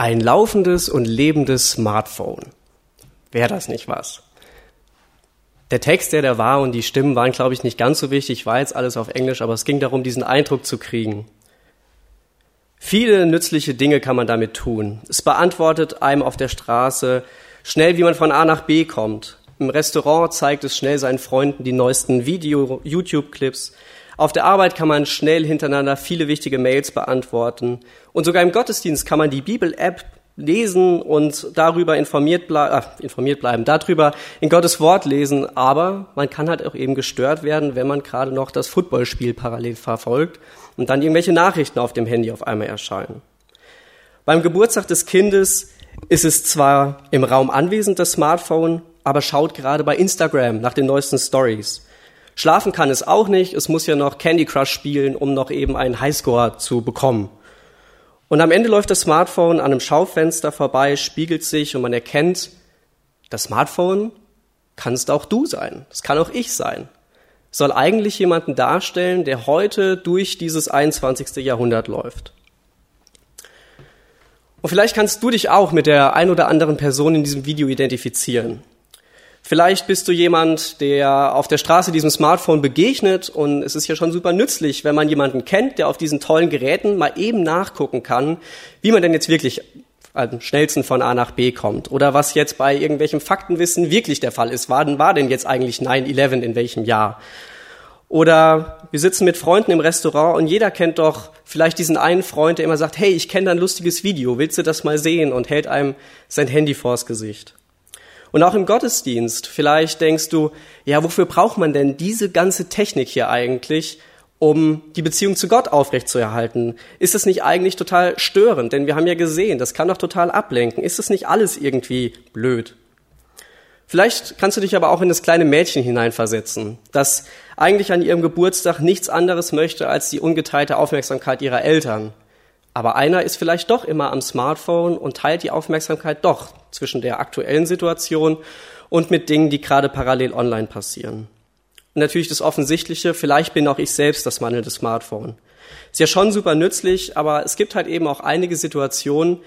Ein laufendes und lebendes Smartphone. Wäre das nicht was? Der Text, der da war und die Stimmen waren, glaube ich, nicht ganz so wichtig. War jetzt alles auf Englisch, aber es ging darum, diesen Eindruck zu kriegen. Viele nützliche Dinge kann man damit tun. Es beantwortet einem auf der Straße schnell, wie man von A nach B kommt. Im Restaurant zeigt es schnell seinen Freunden die neuesten Video, YouTube-Clips. Auf der Arbeit kann man schnell hintereinander viele wichtige Mails beantworten. Und sogar im Gottesdienst kann man die Bibel-App lesen und darüber informiert, ble ach, informiert bleiben, darüber in Gottes Wort lesen. Aber man kann halt auch eben gestört werden, wenn man gerade noch das Footballspiel parallel verfolgt und dann irgendwelche Nachrichten auf dem Handy auf einmal erscheinen. Beim Geburtstag des Kindes ist es zwar im Raum anwesend, das Smartphone, aber schaut gerade bei Instagram nach den neuesten Stories. Schlafen kann es auch nicht, es muss ja noch Candy Crush spielen, um noch eben einen Highscore zu bekommen. Und am Ende läuft das Smartphone an einem Schaufenster vorbei, spiegelt sich und man erkennt, das Smartphone kannst auch du sein. Das kann auch ich sein. Soll eigentlich jemanden darstellen, der heute durch dieses 21. Jahrhundert läuft. Und vielleicht kannst du dich auch mit der ein oder anderen Person in diesem Video identifizieren. Vielleicht bist du jemand, der auf der Straße diesem Smartphone begegnet und es ist ja schon super nützlich, wenn man jemanden kennt, der auf diesen tollen Geräten mal eben nachgucken kann, wie man denn jetzt wirklich am schnellsten von A nach B kommt oder was jetzt bei irgendwelchem Faktenwissen wirklich der Fall ist. Wann war denn jetzt eigentlich 9-11 in welchem Jahr? Oder wir sitzen mit Freunden im Restaurant und jeder kennt doch vielleicht diesen einen Freund, der immer sagt, hey, ich kenne da ein lustiges Video, willst du das mal sehen? Und hält einem sein Handy vors Gesicht. Und auch im Gottesdienst, vielleicht denkst du, ja, wofür braucht man denn diese ganze Technik hier eigentlich, um die Beziehung zu Gott aufrechtzuerhalten? Ist es nicht eigentlich total störend? Denn wir haben ja gesehen, das kann doch total ablenken. Ist es nicht alles irgendwie blöd? Vielleicht kannst du dich aber auch in das kleine Mädchen hineinversetzen, das eigentlich an ihrem Geburtstag nichts anderes möchte als die ungeteilte Aufmerksamkeit ihrer Eltern. Aber einer ist vielleicht doch immer am Smartphone und teilt die Aufmerksamkeit doch zwischen der aktuellen Situation und mit Dingen, die gerade parallel online passieren. Und natürlich das Offensichtliche, vielleicht bin auch ich selbst das mangelnde Smartphone. Ist ja schon super nützlich, aber es gibt halt eben auch einige Situationen,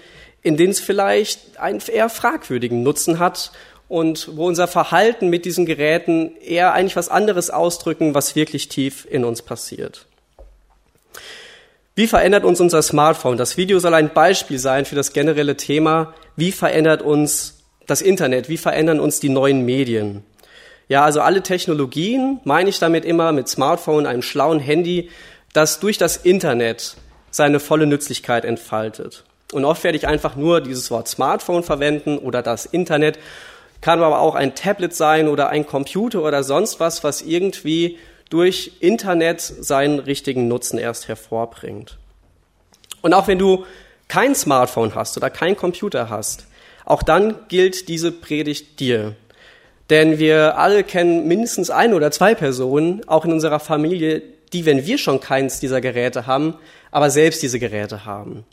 in denen es vielleicht einen eher fragwürdigen Nutzen hat und wo unser Verhalten mit diesen Geräten eher eigentlich was anderes ausdrücken, was wirklich tief in uns passiert. Wie verändert uns unser Smartphone? Das Video soll ein Beispiel sein für das generelle Thema, wie verändert uns das Internet, wie verändern uns die neuen Medien. Ja, also alle Technologien meine ich damit immer mit Smartphone, einem schlauen Handy, das durch das Internet seine volle Nützlichkeit entfaltet. Und oft werde ich einfach nur dieses Wort Smartphone verwenden oder das Internet kann aber auch ein Tablet sein oder ein Computer oder sonst was, was irgendwie durch Internet seinen richtigen Nutzen erst hervorbringt. Und auch wenn du kein Smartphone hast oder kein Computer hast, auch dann gilt diese Predigt dir. Denn wir alle kennen mindestens ein oder zwei Personen, auch in unserer Familie, die, wenn wir schon keins dieser Geräte haben, aber selbst diese Geräte haben.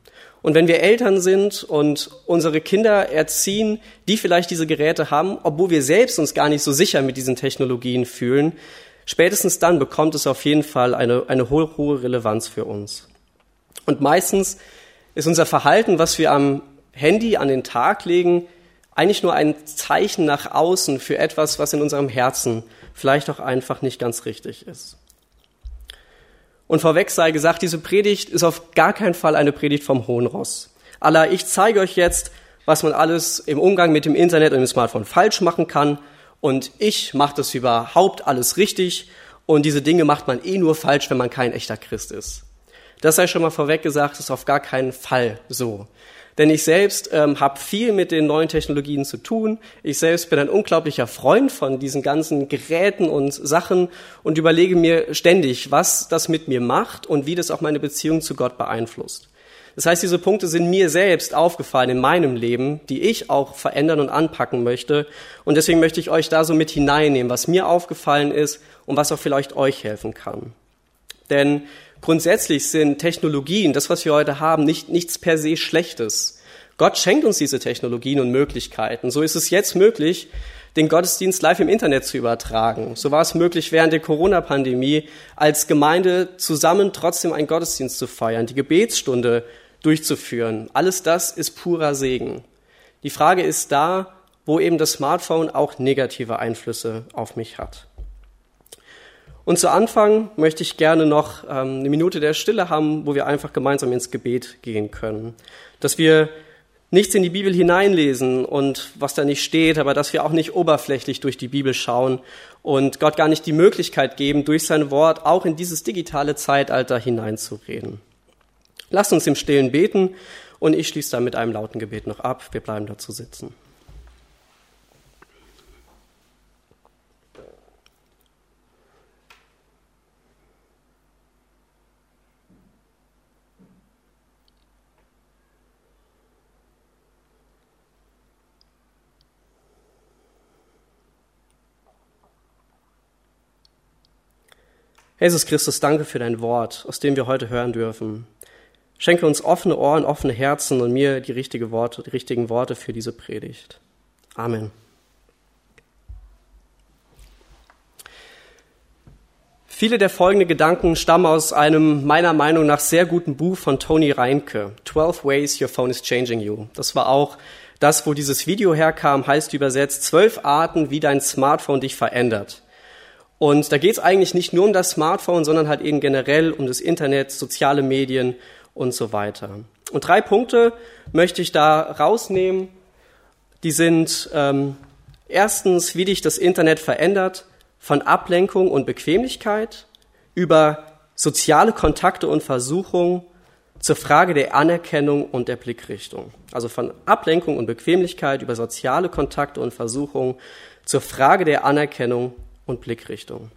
Und wenn wir Eltern sind und unsere Kinder erziehen, die vielleicht diese Geräte haben, obwohl wir selbst uns gar nicht so sicher mit diesen Technologien fühlen, spätestens dann bekommt es auf jeden Fall eine, eine hohe, hohe Relevanz für uns. Und meistens ist unser Verhalten, was wir am Handy an den Tag legen, eigentlich nur ein Zeichen nach außen für etwas, was in unserem Herzen vielleicht auch einfach nicht ganz richtig ist. Und vorweg sei gesagt, diese Predigt ist auf gar keinen Fall eine Predigt vom Hohen Ross. Allah, ich zeige euch jetzt, was man alles im Umgang mit dem Internet und dem Smartphone falsch machen kann. Und ich mache das überhaupt alles richtig. Und diese Dinge macht man eh nur falsch, wenn man kein echter Christ ist. Das sei schon mal vorweg gesagt, ist auf gar keinen Fall so. Denn ich selbst ähm, habe viel mit den neuen Technologien zu tun. Ich selbst bin ein unglaublicher Freund von diesen ganzen Geräten und Sachen und überlege mir ständig, was das mit mir macht und wie das auch meine Beziehung zu Gott beeinflusst. Das heißt, diese Punkte sind mir selbst aufgefallen in meinem Leben, die ich auch verändern und anpacken möchte. Und deswegen möchte ich euch da so mit hineinnehmen, was mir aufgefallen ist und was auch vielleicht euch helfen kann. Denn Grundsätzlich sind Technologien, das, was wir heute haben, nicht, nichts per se Schlechtes. Gott schenkt uns diese Technologien und Möglichkeiten. So ist es jetzt möglich, den Gottesdienst live im Internet zu übertragen. So war es möglich, während der Corona-Pandemie als Gemeinde zusammen trotzdem einen Gottesdienst zu feiern, die Gebetsstunde durchzuführen. Alles das ist purer Segen. Die Frage ist da, wo eben das Smartphone auch negative Einflüsse auf mich hat. Und zu Anfang möchte ich gerne noch ähm, eine Minute der Stille haben, wo wir einfach gemeinsam ins Gebet gehen können. Dass wir nichts in die Bibel hineinlesen und was da nicht steht, aber dass wir auch nicht oberflächlich durch die Bibel schauen und Gott gar nicht die Möglichkeit geben, durch sein Wort auch in dieses digitale Zeitalter hineinzureden. Lasst uns im Stillen beten und ich schließe dann mit einem lauten Gebet noch ab. Wir bleiben dazu sitzen. Jesus Christus, danke für dein Wort, aus dem wir heute hören dürfen. Schenke uns offene Ohren, offene Herzen und mir die, richtige Worte, die richtigen Worte für diese Predigt. Amen. Viele der folgenden Gedanken stammen aus einem meiner Meinung nach sehr guten Buch von Tony Reinke, 12 Ways Your Phone is Changing You. Das war auch das, wo dieses Video herkam, heißt übersetzt, zwölf Arten, wie dein Smartphone dich verändert. Und da geht es eigentlich nicht nur um das Smartphone, sondern halt eben generell um das Internet, soziale Medien und so weiter. Und drei Punkte möchte ich da rausnehmen. Die sind ähm, erstens, wie dich das Internet verändert, von Ablenkung und Bequemlichkeit über soziale Kontakte und Versuchung zur Frage der Anerkennung und der Blickrichtung. Also von Ablenkung und Bequemlichkeit über soziale Kontakte und Versuchung zur Frage der Anerkennung und Blickrichtung.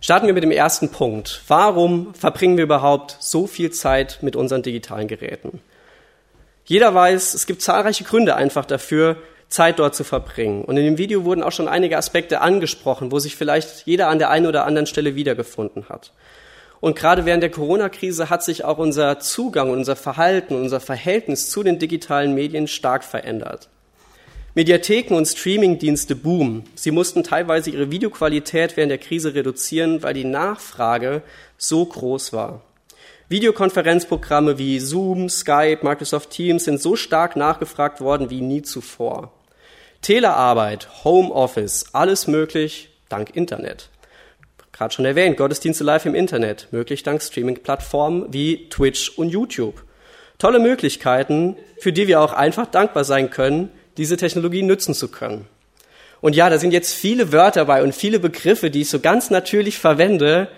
Starten wir mit dem ersten Punkt. Warum verbringen wir überhaupt so viel Zeit mit unseren digitalen Geräten? Jeder weiß, es gibt zahlreiche Gründe einfach dafür, Zeit dort zu verbringen. Und in dem Video wurden auch schon einige Aspekte angesprochen, wo sich vielleicht jeder an der einen oder anderen Stelle wiedergefunden hat. Und gerade während der Corona-Krise hat sich auch unser Zugang, unser Verhalten, unser Verhältnis zu den digitalen Medien stark verändert. Mediatheken und Streamingdienste boomen. Sie mussten teilweise ihre Videoqualität während der Krise reduzieren, weil die Nachfrage so groß war. Videokonferenzprogramme wie Zoom, Skype, Microsoft Teams sind so stark nachgefragt worden wie nie zuvor. Telearbeit, Homeoffice, alles möglich dank Internet. Gerade schon erwähnt, Gottesdienste live im Internet, möglich dank Streaming-Plattformen wie Twitch und YouTube. Tolle Möglichkeiten, für die wir auch einfach dankbar sein können, diese Technologie nutzen zu können. Und ja, da sind jetzt viele Wörter bei und viele Begriffe, die ich so ganz natürlich verwende,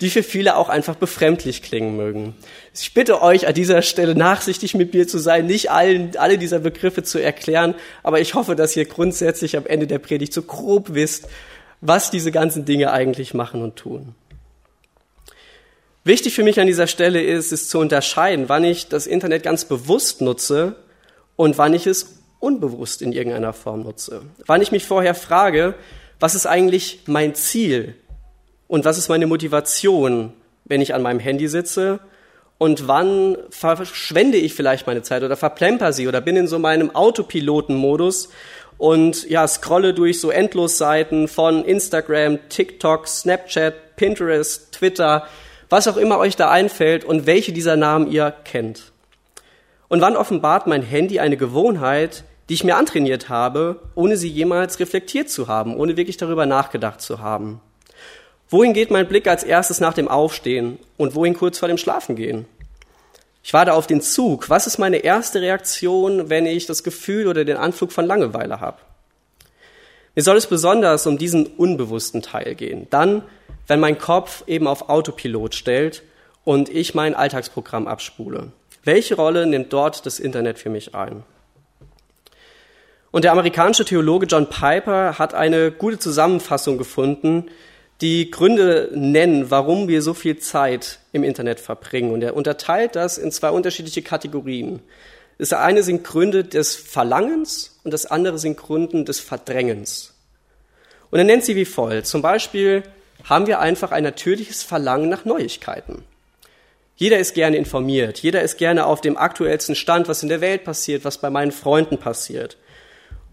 die für viele auch einfach befremdlich klingen mögen. Ich bitte euch an dieser Stelle nachsichtig mit mir zu sein, nicht allen, alle dieser Begriffe zu erklären, aber ich hoffe, dass ihr grundsätzlich am Ende der Predigt so grob wisst, was diese ganzen Dinge eigentlich machen und tun. Wichtig für mich an dieser Stelle ist, es zu unterscheiden, wann ich das Internet ganz bewusst nutze und wann ich es unbewusst in irgendeiner Form nutze. Wann ich mich vorher frage, was ist eigentlich mein Ziel und was ist meine Motivation, wenn ich an meinem Handy sitze und wann verschwende ich vielleicht meine Zeit oder verplemper sie oder bin in so meinem Autopilotenmodus und ja, scrolle durch so Endlosseiten von Instagram, TikTok, Snapchat, Pinterest, Twitter, was auch immer euch da einfällt und welche dieser Namen ihr kennt. Und wann offenbart mein Handy eine Gewohnheit, die ich mir antrainiert habe, ohne sie jemals reflektiert zu haben, ohne wirklich darüber nachgedacht zu haben? Wohin geht mein Blick als erstes nach dem Aufstehen und wohin kurz vor dem Schlafengehen? Ich warte auf den Zug. Was ist meine erste Reaktion, wenn ich das Gefühl oder den Anflug von Langeweile habe? Mir soll es besonders um diesen unbewussten Teil gehen. Dann, wenn mein Kopf eben auf Autopilot stellt und ich mein Alltagsprogramm abspule. Welche Rolle nimmt dort das Internet für mich ein? Und der amerikanische Theologe John Piper hat eine gute Zusammenfassung gefunden, die Gründe nennen, warum wir so viel Zeit im Internet verbringen. Und er unterteilt das in zwei unterschiedliche Kategorien. Das eine sind Gründe des Verlangens und das andere sind Gründe des Verdrängens. Und er nennt sie wie folgt. Zum Beispiel haben wir einfach ein natürliches Verlangen nach Neuigkeiten. Jeder ist gerne informiert, jeder ist gerne auf dem aktuellsten Stand, was in der Welt passiert, was bei meinen Freunden passiert.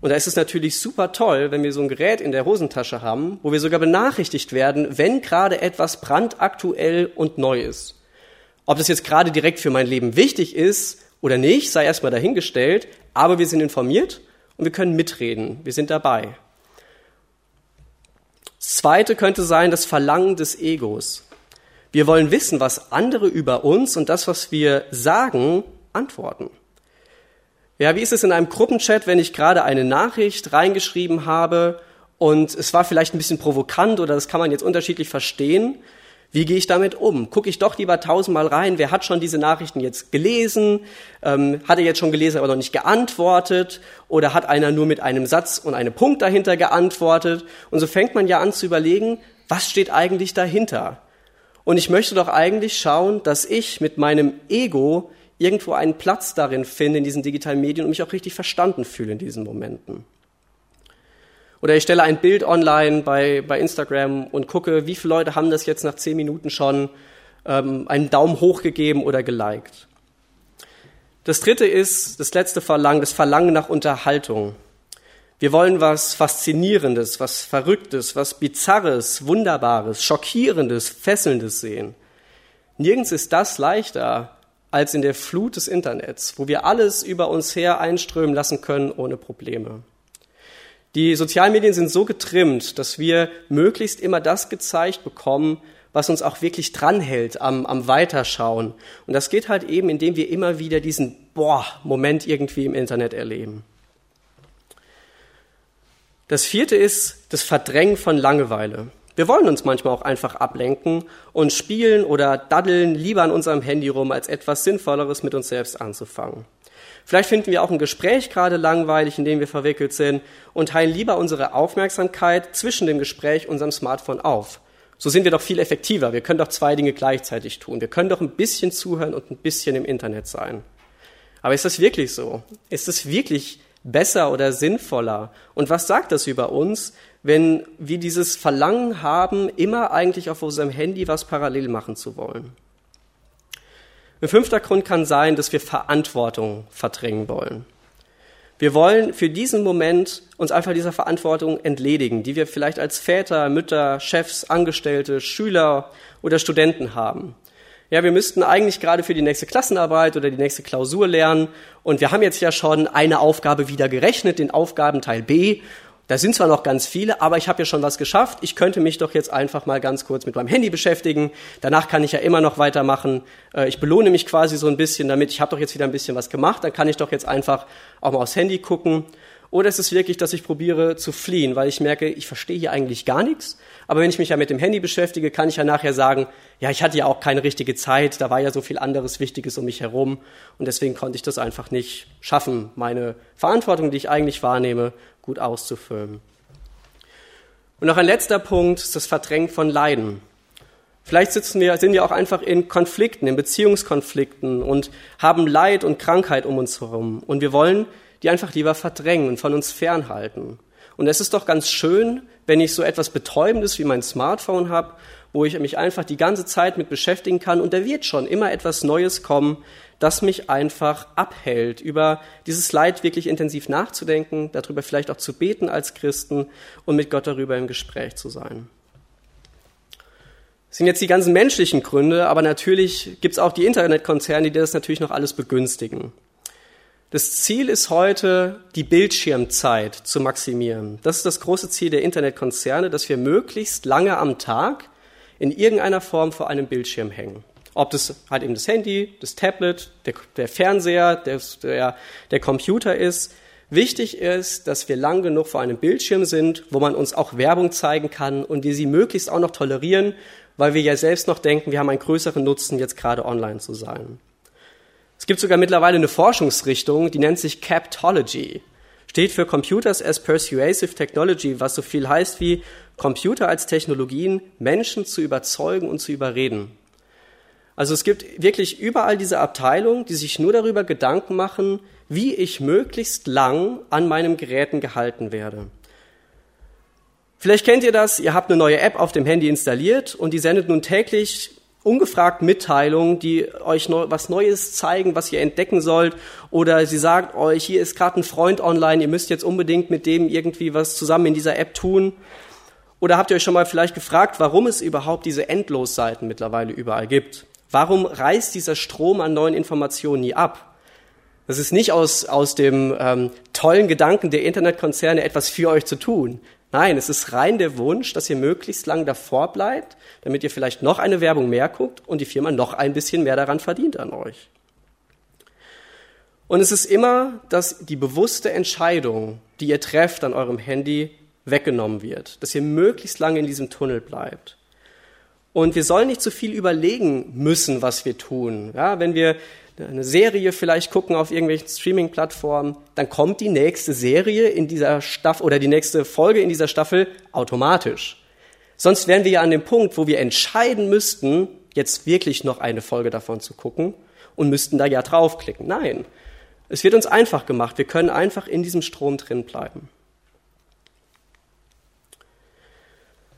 Und da ist es natürlich super toll, wenn wir so ein Gerät in der Hosentasche haben, wo wir sogar benachrichtigt werden, wenn gerade etwas brandaktuell und neu ist. Ob das jetzt gerade direkt für mein Leben wichtig ist oder nicht, sei erstmal dahingestellt, aber wir sind informiert und wir können mitreden, wir sind dabei. Das zweite könnte sein das Verlangen des Egos. Wir wollen wissen, was andere über uns und das, was wir sagen, antworten. Ja, wie ist es in einem Gruppenchat, wenn ich gerade eine Nachricht reingeschrieben habe und es war vielleicht ein bisschen provokant oder das kann man jetzt unterschiedlich verstehen wie gehe ich damit um? Gucke ich doch lieber tausendmal rein, wer hat schon diese Nachrichten jetzt gelesen? Ähm, hat er jetzt schon gelesen, aber noch nicht geantwortet? Oder hat einer nur mit einem Satz und einem Punkt dahinter geantwortet? Und so fängt man ja an zu überlegen, was steht eigentlich dahinter? Und ich möchte doch eigentlich schauen, dass ich mit meinem Ego irgendwo einen Platz darin finde in diesen digitalen Medien und mich auch richtig verstanden fühle in diesen Momenten. Oder ich stelle ein Bild online bei, bei Instagram und gucke, wie viele Leute haben das jetzt nach zehn Minuten schon ähm, einen Daumen hoch gegeben oder geliked. Das dritte ist, das letzte Verlangen, das Verlangen nach Unterhaltung. Wir wollen was Faszinierendes, was Verrücktes, was Bizarres, Wunderbares, Schockierendes, Fesselndes sehen. Nirgends ist das leichter als in der Flut des Internets, wo wir alles über uns her einströmen lassen können ohne Probleme. Die Sozialmedien sind so getrimmt, dass wir möglichst immer das gezeigt bekommen, was uns auch wirklich dranhält am, am Weiterschauen. Und das geht halt eben, indem wir immer wieder diesen Boah-Moment irgendwie im Internet erleben. Das vierte ist das Verdrängen von Langeweile. Wir wollen uns manchmal auch einfach ablenken und spielen oder daddeln lieber an unserem Handy rum, als etwas Sinnvolleres mit uns selbst anzufangen. Vielleicht finden wir auch ein Gespräch gerade langweilig, in dem wir verwickelt sind und teilen lieber unsere Aufmerksamkeit zwischen dem Gespräch und unserem Smartphone auf. So sind wir doch viel effektiver. Wir können doch zwei Dinge gleichzeitig tun. Wir können doch ein bisschen zuhören und ein bisschen im Internet sein. Aber ist das wirklich so? Ist es wirklich besser oder sinnvoller? Und was sagt das über uns, wenn wir dieses Verlangen haben, immer eigentlich auf unserem Handy was parallel machen zu wollen? Ein fünfter Grund kann sein, dass wir Verantwortung verdrängen wollen. Wir wollen für diesen Moment uns einfach dieser Verantwortung entledigen, die wir vielleicht als Väter, Mütter, Chefs, Angestellte, Schüler oder Studenten haben. Ja, wir müssten eigentlich gerade für die nächste Klassenarbeit oder die nächste Klausur lernen und wir haben jetzt ja schon eine Aufgabe wieder gerechnet, den Aufgabenteil B da sind zwar noch ganz viele, aber ich habe ja schon was geschafft. Ich könnte mich doch jetzt einfach mal ganz kurz mit meinem Handy beschäftigen. Danach kann ich ja immer noch weitermachen. Äh, ich belohne mich quasi so ein bisschen damit. Ich habe doch jetzt wieder ein bisschen was gemacht. Dann kann ich doch jetzt einfach auch mal aufs Handy gucken. Oder ist es wirklich, dass ich probiere zu fliehen, weil ich merke, ich verstehe hier eigentlich gar nichts. Aber wenn ich mich ja mit dem Handy beschäftige, kann ich ja nachher sagen, ja, ich hatte ja auch keine richtige Zeit, da war ja so viel anderes Wichtiges um mich herum und deswegen konnte ich das einfach nicht schaffen, meine Verantwortung, die ich eigentlich wahrnehme, gut auszufüllen. Und noch ein letzter Punkt ist das Verdrängen von Leiden. Vielleicht sitzen wir, sind wir auch einfach in Konflikten, in Beziehungskonflikten und haben Leid und Krankheit um uns herum. Und wir wollen die einfach lieber verdrängen und von uns fernhalten. Und es ist doch ganz schön, wenn ich so etwas Betäubendes wie mein Smartphone habe, wo ich mich einfach die ganze Zeit mit beschäftigen kann und da wird schon immer etwas Neues kommen, das mich einfach abhält, über dieses Leid wirklich intensiv nachzudenken, darüber vielleicht auch zu beten als Christen und mit Gott darüber im Gespräch zu sein. Das sind jetzt die ganzen menschlichen Gründe, aber natürlich gibt es auch die Internetkonzerne, die das natürlich noch alles begünstigen. Das Ziel ist heute, die Bildschirmzeit zu maximieren. Das ist das große Ziel der Internetkonzerne, dass wir möglichst lange am Tag in irgendeiner Form vor einem Bildschirm hängen. Ob das halt eben das Handy, das Tablet, der, der Fernseher, der, der, der Computer ist. Wichtig ist, dass wir lang genug vor einem Bildschirm sind, wo man uns auch Werbung zeigen kann und wir sie möglichst auch noch tolerieren, weil wir ja selbst noch denken, wir haben einen größeren Nutzen, jetzt gerade online zu sein. Es gibt sogar mittlerweile eine Forschungsrichtung, die nennt sich Captology. Steht für Computers as Persuasive Technology, was so viel heißt wie Computer als Technologien, Menschen zu überzeugen und zu überreden. Also es gibt wirklich überall diese Abteilungen, die sich nur darüber Gedanken machen, wie ich möglichst lang an meinem Geräten gehalten werde. Vielleicht kennt ihr das, ihr habt eine neue App auf dem Handy installiert und die sendet nun täglich ungefragt Mitteilungen, die euch neu, was Neues zeigen, was ihr entdecken sollt. Oder sie sagt euch, hier ist gerade ein Freund online, ihr müsst jetzt unbedingt mit dem irgendwie was zusammen in dieser App tun. Oder habt ihr euch schon mal vielleicht gefragt, warum es überhaupt diese Endlosseiten mittlerweile überall gibt? Warum reißt dieser Strom an neuen Informationen nie ab? Das ist nicht aus, aus dem ähm, tollen Gedanken der Internetkonzerne, etwas für euch zu tun. Nein, es ist rein der Wunsch, dass ihr möglichst lang davor bleibt, damit ihr vielleicht noch eine Werbung mehr guckt und die Firma noch ein bisschen mehr daran verdient an euch. Und es ist immer, dass die bewusste Entscheidung, die ihr trefft an eurem Handy, weggenommen wird, dass ihr möglichst lange in diesem Tunnel bleibt. Und wir sollen nicht zu viel überlegen müssen, was wir tun. Ja, wenn wir eine Serie vielleicht gucken auf irgendwelchen Streaming-Plattformen, dann kommt die nächste Serie in dieser Staffel oder die nächste Folge in dieser Staffel automatisch. Sonst wären wir ja an dem Punkt, wo wir entscheiden müssten, jetzt wirklich noch eine Folge davon zu gucken und müssten da ja draufklicken. Nein, es wird uns einfach gemacht. Wir können einfach in diesem Strom drin bleiben.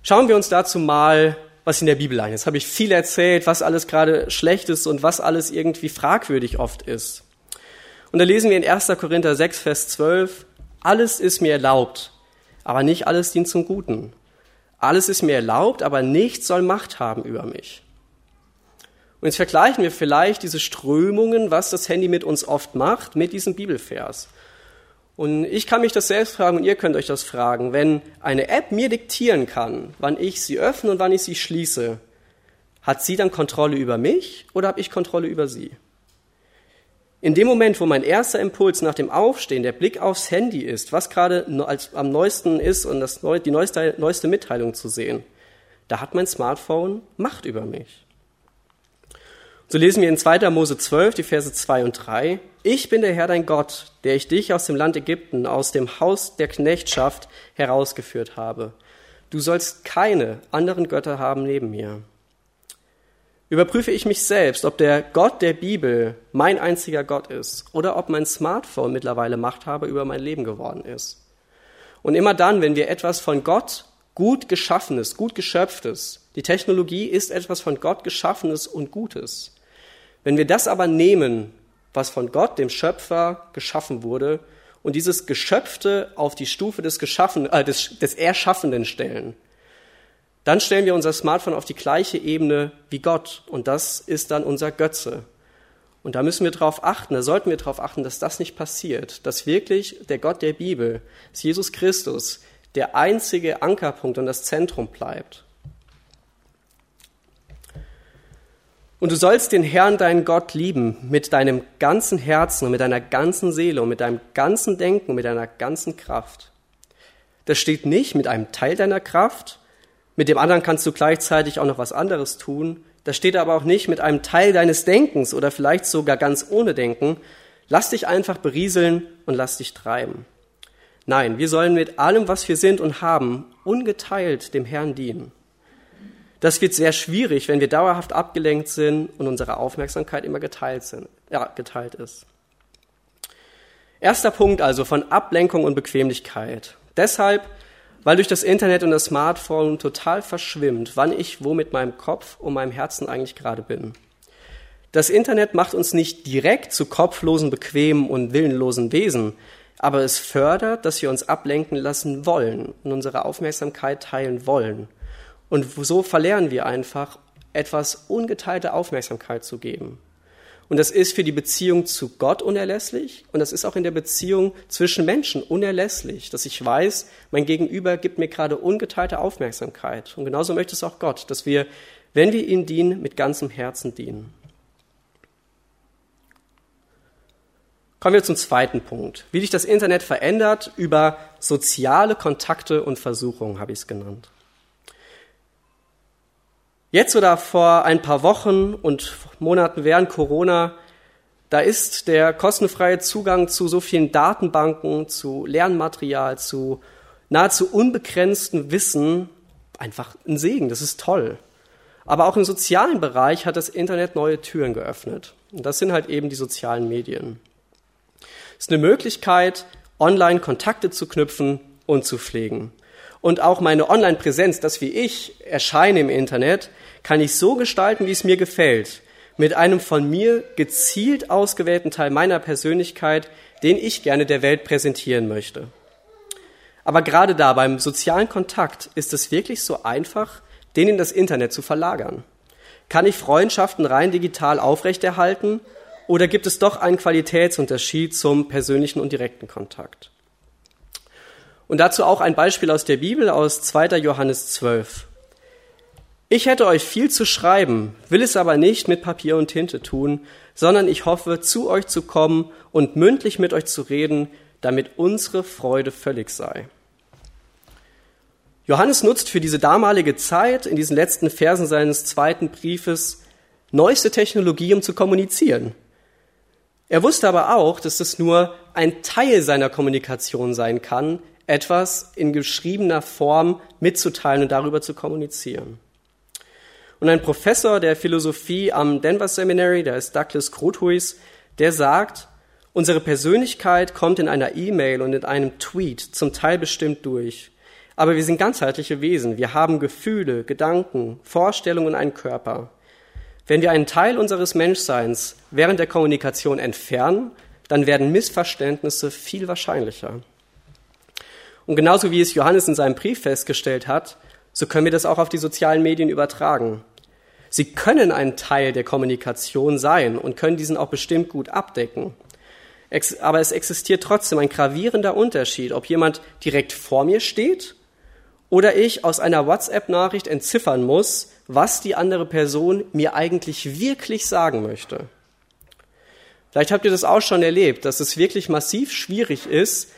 Schauen wir uns dazu mal was in der Bibel ein. Jetzt habe ich viel erzählt, was alles gerade schlecht ist und was alles irgendwie fragwürdig oft ist. Und da lesen wir in 1. Korinther 6, Vers 12, alles ist mir erlaubt, aber nicht alles dient zum Guten. Alles ist mir erlaubt, aber nichts soll Macht haben über mich. Und jetzt vergleichen wir vielleicht diese Strömungen, was das Handy mit uns oft macht, mit diesem Bibelvers. Und ich kann mich das selbst fragen und ihr könnt euch das fragen. Wenn eine App mir diktieren kann, wann ich sie öffne und wann ich sie schließe, hat sie dann Kontrolle über mich oder habe ich Kontrolle über sie? In dem Moment, wo mein erster Impuls nach dem Aufstehen der Blick aufs Handy ist, was gerade als, am neuesten ist und das, die neueste, neueste Mitteilung zu sehen, da hat mein Smartphone Macht über mich. So lesen wir in 2. Mose 12, die Verse 2 und 3. Ich bin der Herr dein Gott, der ich dich aus dem Land Ägypten, aus dem Haus der Knechtschaft herausgeführt habe. Du sollst keine anderen Götter haben neben mir. Überprüfe ich mich selbst, ob der Gott der Bibel mein einziger Gott ist oder ob mein Smartphone mittlerweile Macht habe über mein Leben geworden ist. Und immer dann, wenn wir etwas von Gott gut geschaffenes, gut geschöpftes, die Technologie ist etwas von Gott geschaffenes und Gutes, wenn wir das aber nehmen, was von Gott, dem Schöpfer, geschaffen wurde, und dieses Geschöpfte auf die Stufe des, Geschaffen, äh, des, des Erschaffenden stellen, dann stellen wir unser Smartphone auf die gleiche Ebene wie Gott. Und das ist dann unser Götze. Und da müssen wir darauf achten, da sollten wir darauf achten, dass das nicht passiert, dass wirklich der Gott der Bibel, Jesus Christus, der einzige Ankerpunkt und das Zentrum bleibt. Und du sollst den Herrn, deinen Gott, lieben mit deinem ganzen Herzen und mit deiner ganzen Seele und mit deinem ganzen Denken und mit deiner ganzen Kraft. Das steht nicht mit einem Teil deiner Kraft, mit dem anderen kannst du gleichzeitig auch noch was anderes tun. Das steht aber auch nicht mit einem Teil deines Denkens oder vielleicht sogar ganz ohne Denken. Lass dich einfach berieseln und lass dich treiben. Nein, wir sollen mit allem, was wir sind und haben, ungeteilt dem Herrn dienen. Das wird sehr schwierig, wenn wir dauerhaft abgelenkt sind und unsere Aufmerksamkeit immer geteilt, sind, ja, geteilt ist. Erster Punkt also von Ablenkung und Bequemlichkeit. Deshalb, weil durch das Internet und das Smartphone total verschwimmt, wann ich wo mit meinem Kopf und meinem Herzen eigentlich gerade bin. Das Internet macht uns nicht direkt zu kopflosen, bequemen und willenlosen Wesen, aber es fördert, dass wir uns ablenken lassen wollen und unsere Aufmerksamkeit teilen wollen. Und so verlernen wir einfach, etwas ungeteilte Aufmerksamkeit zu geben. Und das ist für die Beziehung zu Gott unerlässlich und das ist auch in der Beziehung zwischen Menschen unerlässlich, dass ich weiß, mein Gegenüber gibt mir gerade ungeteilte Aufmerksamkeit. Und genauso möchte es auch Gott, dass wir, wenn wir ihm dienen, mit ganzem Herzen dienen. Kommen wir zum zweiten Punkt. Wie dich das Internet verändert über soziale Kontakte und Versuchungen, habe ich es genannt. Jetzt oder vor ein paar Wochen und Monaten während Corona, da ist der kostenfreie Zugang zu so vielen Datenbanken, zu Lernmaterial, zu nahezu unbegrenztem Wissen einfach ein Segen. Das ist toll. Aber auch im sozialen Bereich hat das Internet neue Türen geöffnet. Und das sind halt eben die sozialen Medien. Es ist eine Möglichkeit, online Kontakte zu knüpfen und zu pflegen und auch meine Online-Präsenz, das wie ich erscheine im Internet, kann ich so gestalten, wie es mir gefällt, mit einem von mir gezielt ausgewählten Teil meiner Persönlichkeit, den ich gerne der Welt präsentieren möchte. Aber gerade da beim sozialen Kontakt ist es wirklich so einfach, den in das Internet zu verlagern. Kann ich Freundschaften rein digital aufrechterhalten oder gibt es doch einen Qualitätsunterschied zum persönlichen und direkten Kontakt? Und dazu auch ein Beispiel aus der Bibel aus 2. Johannes 12. Ich hätte euch viel zu schreiben, will es aber nicht mit Papier und Tinte tun, sondern ich hoffe, zu euch zu kommen und mündlich mit euch zu reden, damit unsere Freude völlig sei. Johannes nutzt für diese damalige Zeit in diesen letzten Versen seines zweiten Briefes neueste Technologie, um zu kommunizieren. Er wusste aber auch, dass es nur ein Teil seiner Kommunikation sein kann, etwas in geschriebener Form mitzuteilen und darüber zu kommunizieren. Und ein Professor der Philosophie am Denver Seminary, der ist Douglas Grothuis, der sagt, unsere Persönlichkeit kommt in einer E-Mail und in einem Tweet zum Teil bestimmt durch. Aber wir sind ganzheitliche Wesen. Wir haben Gefühle, Gedanken, Vorstellungen und einen Körper. Wenn wir einen Teil unseres Menschseins während der Kommunikation entfernen, dann werden Missverständnisse viel wahrscheinlicher. Und genauso wie es Johannes in seinem Brief festgestellt hat, so können wir das auch auf die sozialen Medien übertragen. Sie können ein Teil der Kommunikation sein und können diesen auch bestimmt gut abdecken. Aber es existiert trotzdem ein gravierender Unterschied, ob jemand direkt vor mir steht oder ich aus einer WhatsApp-Nachricht entziffern muss, was die andere Person mir eigentlich wirklich sagen möchte. Vielleicht habt ihr das auch schon erlebt, dass es wirklich massiv schwierig ist,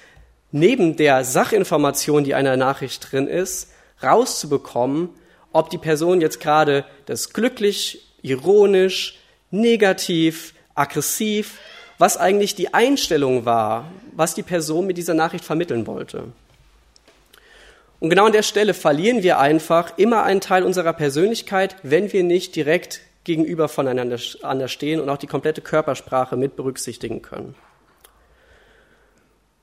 neben der Sachinformation, die einer Nachricht drin ist, rauszubekommen, ob die Person jetzt gerade das glücklich, ironisch, negativ, aggressiv, was eigentlich die Einstellung war, was die Person mit dieser Nachricht vermitteln wollte. Und genau an der Stelle verlieren wir einfach immer einen Teil unserer Persönlichkeit, wenn wir nicht direkt gegenüber voneinander stehen und auch die komplette Körpersprache mit berücksichtigen können.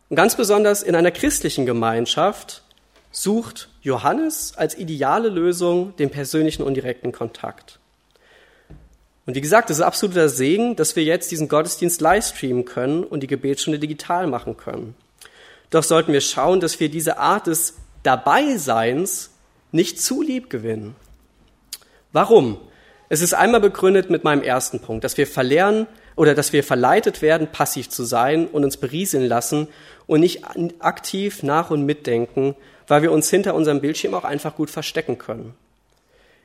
Und ganz besonders in einer christlichen Gemeinschaft sucht Johannes als ideale Lösung den persönlichen und direkten Kontakt. Und wie gesagt, es ist absoluter Segen, dass wir jetzt diesen Gottesdienst livestreamen können und die Gebetsstunde digital machen können. Doch sollten wir schauen, dass wir diese Art des Dabeiseins nicht zu lieb gewinnen. Warum? Es ist einmal begründet mit meinem ersten Punkt, dass wir verlernen oder dass wir verleitet werden, passiv zu sein und uns berieseln lassen und nicht aktiv nach und mitdenken, weil wir uns hinter unserem Bildschirm auch einfach gut verstecken können.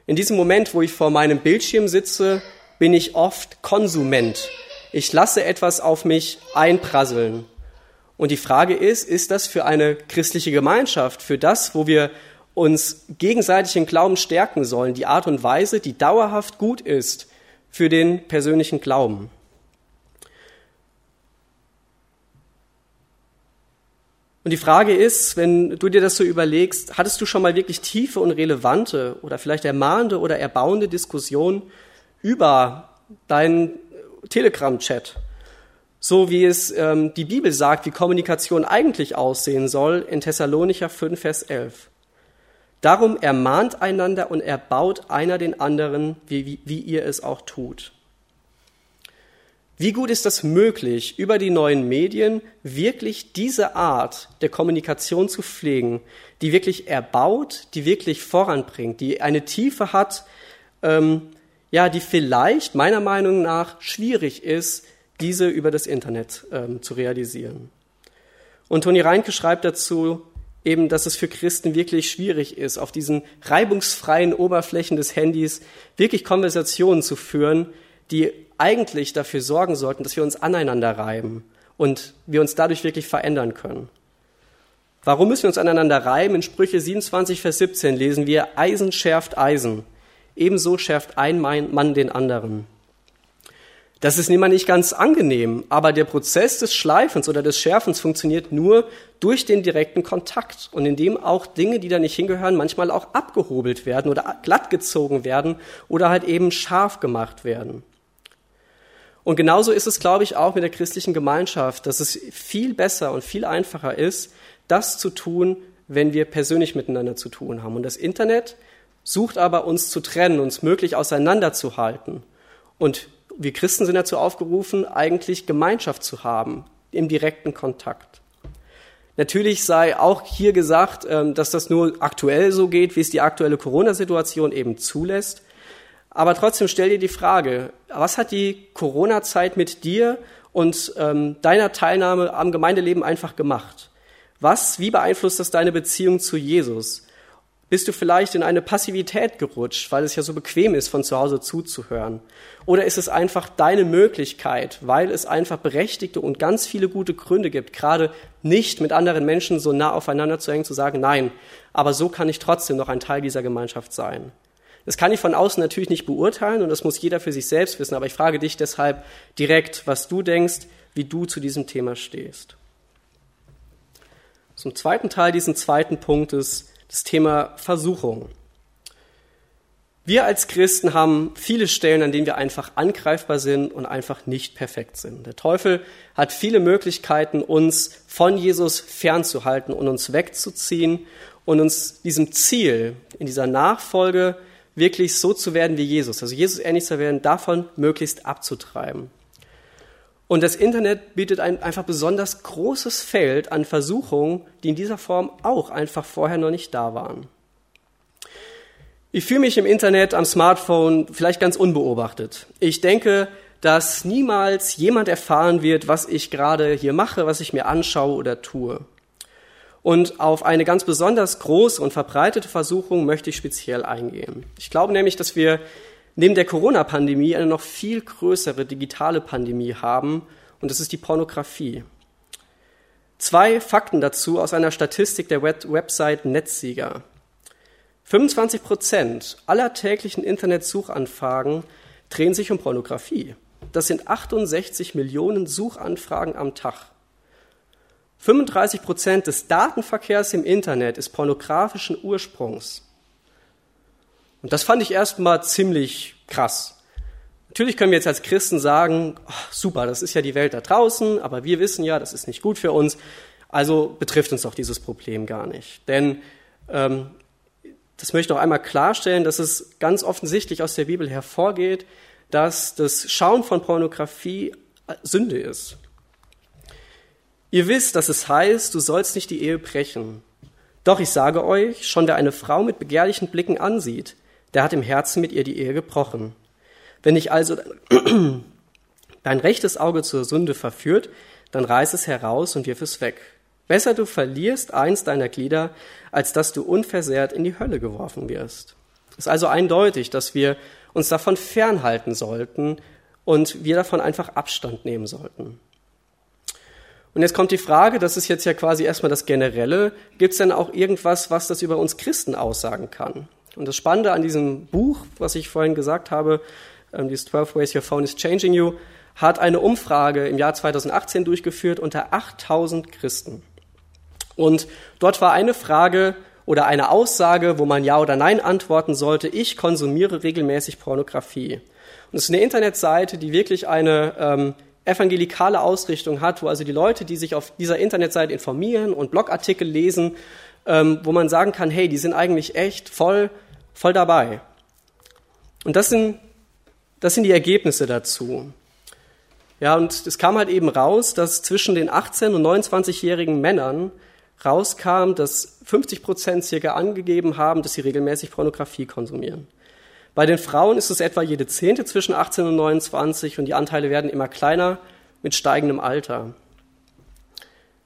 In diesem Moment, wo ich vor meinem Bildschirm sitze, bin ich oft Konsument. Ich lasse etwas auf mich einprasseln. Und die Frage ist, ist das für eine christliche Gemeinschaft, für das, wo wir uns gegenseitig im Glauben stärken sollen, die Art und Weise, die dauerhaft gut ist für den persönlichen Glauben? Und die Frage ist, wenn du dir das so überlegst, hattest du schon mal wirklich tiefe und relevante oder vielleicht ermahnende oder erbauende Diskussionen über deinen Telegram-Chat? so wie es ähm, die Bibel sagt, wie Kommunikation eigentlich aussehen soll in Thessalonicher 5, Vers 11. Darum ermahnt einander und erbaut einer den anderen, wie, wie, wie ihr es auch tut. Wie gut ist das möglich, über die neuen Medien wirklich diese Art der Kommunikation zu pflegen, die wirklich erbaut, die wirklich voranbringt, die eine Tiefe hat, ähm, ja, die vielleicht meiner Meinung nach schwierig ist, diese über das Internet ähm, zu realisieren. Und Toni Reinke schreibt dazu eben, dass es für Christen wirklich schwierig ist, auf diesen reibungsfreien Oberflächen des Handys wirklich Konversationen zu führen, die eigentlich dafür sorgen sollten, dass wir uns aneinander reiben und wir uns dadurch wirklich verändern können. Warum müssen wir uns aneinander reiben? In Sprüche 27, Vers 17 lesen wir, Eisen schärft Eisen. Ebenso schärft ein Mann den anderen. Das ist immer nicht ganz angenehm, aber der Prozess des Schleifens oder des Schärfens funktioniert nur durch den direkten Kontakt und indem auch Dinge, die da nicht hingehören, manchmal auch abgehobelt werden oder glattgezogen werden oder halt eben scharf gemacht werden. Und genauso ist es, glaube ich, auch mit der christlichen Gemeinschaft, dass es viel besser und viel einfacher ist, das zu tun, wenn wir persönlich miteinander zu tun haben. Und das Internet sucht aber, uns zu trennen, uns möglich auseinanderzuhalten. Und wir Christen sind dazu aufgerufen, eigentlich Gemeinschaft zu haben, im direkten Kontakt. Natürlich sei auch hier gesagt, ähm, dass das nur aktuell so geht, wie es die aktuelle Corona-Situation eben zulässt. Aber trotzdem stell dir die Frage, was hat die Corona-Zeit mit dir und ähm, deiner Teilnahme am Gemeindeleben einfach gemacht? Was, wie beeinflusst das deine Beziehung zu Jesus? Bist du vielleicht in eine Passivität gerutscht, weil es ja so bequem ist, von zu Hause zuzuhören? Oder ist es einfach deine Möglichkeit, weil es einfach berechtigte und ganz viele gute Gründe gibt, gerade nicht mit anderen Menschen so nah aufeinander zu hängen, zu sagen, nein, aber so kann ich trotzdem noch ein Teil dieser Gemeinschaft sein? Das kann ich von außen natürlich nicht beurteilen und das muss jeder für sich selbst wissen, aber ich frage dich deshalb direkt, was du denkst, wie du zu diesem Thema stehst. Zum zweiten Teil diesen zweiten Punktes das Thema Versuchung. Wir als Christen haben viele Stellen, an denen wir einfach angreifbar sind und einfach nicht perfekt sind. Der Teufel hat viele Möglichkeiten, uns von Jesus fernzuhalten und uns wegzuziehen und uns diesem Ziel, in dieser Nachfolge wirklich so zu werden wie Jesus, also Jesus ähnlich zu werden, davon möglichst abzutreiben. Und das Internet bietet ein einfach besonders großes Feld an Versuchungen, die in dieser Form auch einfach vorher noch nicht da waren. Ich fühle mich im Internet, am Smartphone vielleicht ganz unbeobachtet. Ich denke, dass niemals jemand erfahren wird, was ich gerade hier mache, was ich mir anschaue oder tue. Und auf eine ganz besonders große und verbreitete Versuchung möchte ich speziell eingehen. Ich glaube nämlich, dass wir neben der Corona-Pandemie eine noch viel größere digitale Pandemie haben, und das ist die Pornografie. Zwei Fakten dazu aus einer Statistik der Website Netzsieger. 25 Prozent aller täglichen Internetsuchanfragen drehen sich um Pornografie. Das sind 68 Millionen Suchanfragen am Tag. 35 Prozent des Datenverkehrs im Internet ist pornografischen Ursprungs. Und das fand ich erstmal ziemlich krass. Natürlich können wir jetzt als Christen sagen, oh, super, das ist ja die Welt da draußen, aber wir wissen ja, das ist nicht gut für uns. Also betrifft uns doch dieses Problem gar nicht. Denn ähm, das möchte ich noch einmal klarstellen, dass es ganz offensichtlich aus der Bibel hervorgeht, dass das Schauen von Pornografie äh, Sünde ist. Ihr wisst, dass es heißt, du sollst nicht die Ehe brechen. Doch ich sage euch, schon wer eine Frau mit begehrlichen Blicken ansieht, der hat im Herzen mit ihr die Ehe gebrochen. Wenn dich also dein rechtes Auge zur Sünde verführt, dann reiß es heraus und wirf es weg. Besser du verlierst eins deiner Glieder, als dass du unversehrt in die Hölle geworfen wirst. Es ist also eindeutig, dass wir uns davon fernhalten sollten und wir davon einfach Abstand nehmen sollten. Und jetzt kommt die Frage, das ist jetzt ja quasi erstmal das Generelle, gibt es denn auch irgendwas, was das über uns Christen aussagen kann? Und das Spannende an diesem Buch, was ich vorhin gesagt habe, ähm, dieses 12 Ways Your Phone is Changing You, hat eine Umfrage im Jahr 2018 durchgeführt unter 8000 Christen. Und dort war eine Frage oder eine Aussage, wo man Ja oder Nein antworten sollte, ich konsumiere regelmäßig Pornografie. Und es ist eine Internetseite, die wirklich eine ähm, evangelikale Ausrichtung hat, wo also die Leute, die sich auf dieser Internetseite informieren und Blogartikel lesen, ähm, wo man sagen kann, hey, die sind eigentlich echt voll, voll dabei. Und das sind, das sind die Ergebnisse dazu. Ja, und es kam halt eben raus, dass zwischen den 18- und 29-jährigen Männern rauskam, dass 50 Prozent circa angegeben haben, dass sie regelmäßig Pornografie konsumieren. Bei den Frauen ist es etwa jede Zehnte zwischen 18 und 29 und die Anteile werden immer kleiner mit steigendem Alter.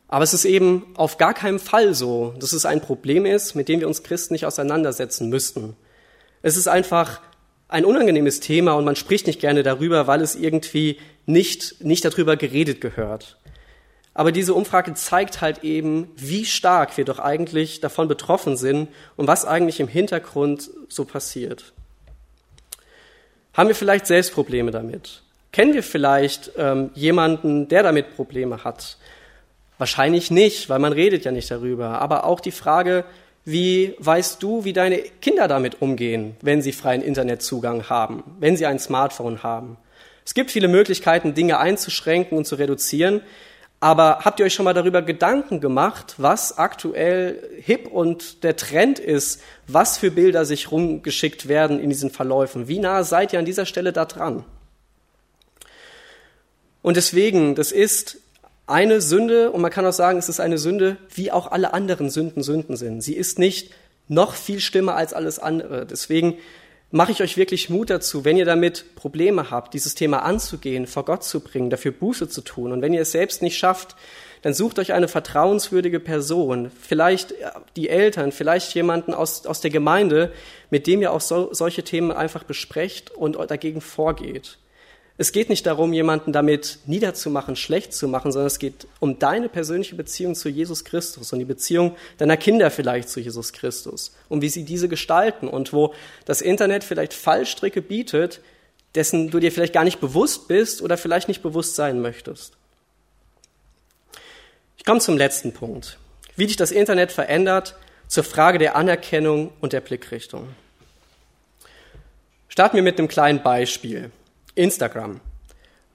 Aber es ist eben auf gar keinen Fall so, dass es ein Problem ist, mit dem wir uns Christen nicht auseinandersetzen müssten. Es ist einfach ein unangenehmes Thema und man spricht nicht gerne darüber, weil es irgendwie nicht, nicht darüber geredet gehört. Aber diese Umfrage zeigt halt eben, wie stark wir doch eigentlich davon betroffen sind und was eigentlich im Hintergrund so passiert. Haben wir vielleicht selbst Probleme damit? Kennen wir vielleicht ähm, jemanden, der damit Probleme hat? Wahrscheinlich nicht, weil man redet ja nicht darüber. Aber auch die Frage, wie weißt du, wie deine Kinder damit umgehen, wenn sie freien Internetzugang haben, wenn sie ein Smartphone haben? Es gibt viele Möglichkeiten, Dinge einzuschränken und zu reduzieren. Aber habt ihr euch schon mal darüber Gedanken gemacht, was aktuell hip und der Trend ist, was für Bilder sich rumgeschickt werden in diesen Verläufen? Wie nah seid ihr an dieser Stelle da dran? Und deswegen, das ist eine Sünde, und man kann auch sagen, es ist eine Sünde, wie auch alle anderen Sünden Sünden sind. Sie ist nicht noch viel schlimmer als alles andere. Deswegen mache ich euch wirklich Mut dazu, wenn ihr damit Probleme habt, dieses Thema anzugehen, vor Gott zu bringen, dafür Buße zu tun. Und wenn ihr es selbst nicht schafft, dann sucht euch eine vertrauenswürdige Person, vielleicht die Eltern, vielleicht jemanden aus, aus der Gemeinde, mit dem ihr auch so, solche Themen einfach besprecht und dagegen vorgeht. Es geht nicht darum, jemanden damit niederzumachen, schlecht zu machen, sondern es geht um deine persönliche Beziehung zu Jesus Christus und die Beziehung deiner Kinder vielleicht zu Jesus Christus, um wie sie diese gestalten und wo das Internet vielleicht Fallstricke bietet, dessen du dir vielleicht gar nicht bewusst bist oder vielleicht nicht bewusst sein möchtest. Ich komme zum letzten Punkt. Wie dich das Internet verändert zur Frage der Anerkennung und der Blickrichtung. Starten wir mit einem kleinen Beispiel. Instagram.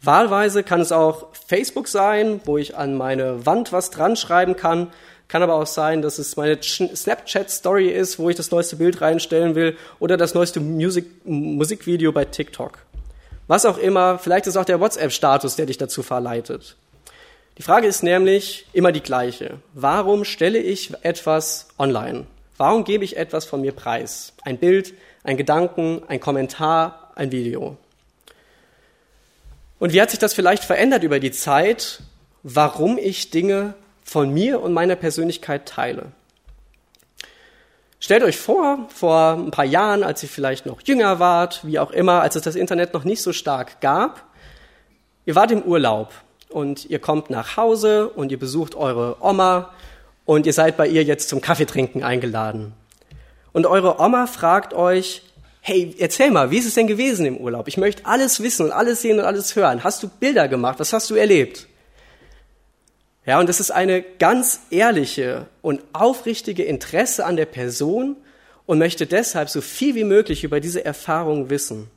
Wahlweise kann es auch Facebook sein, wo ich an meine Wand was dran schreiben kann. Kann aber auch sein, dass es meine Snapchat-Story ist, wo ich das neueste Bild reinstellen will oder das neueste Musik Musikvideo bei TikTok. Was auch immer, vielleicht ist auch der WhatsApp-Status, der dich dazu verleitet. Die Frage ist nämlich immer die gleiche. Warum stelle ich etwas online? Warum gebe ich etwas von mir preis? Ein Bild, ein Gedanken, ein Kommentar, ein Video. Und wie hat sich das vielleicht verändert über die Zeit, warum ich Dinge von mir und meiner Persönlichkeit teile? Stellt euch vor, vor ein paar Jahren, als ihr vielleicht noch jünger wart, wie auch immer, als es das Internet noch nicht so stark gab, ihr wart im Urlaub und ihr kommt nach Hause und ihr besucht eure Oma und ihr seid bei ihr jetzt zum Kaffeetrinken eingeladen. Und eure Oma fragt euch, hey, erzähl mal, wie ist es denn gewesen im Urlaub? Ich möchte alles wissen und alles sehen und alles hören. Hast du Bilder gemacht? Was hast du erlebt? Ja, und das ist eine ganz ehrliche und aufrichtige Interesse an der Person und möchte deshalb so viel wie möglich über diese Erfahrung wissen.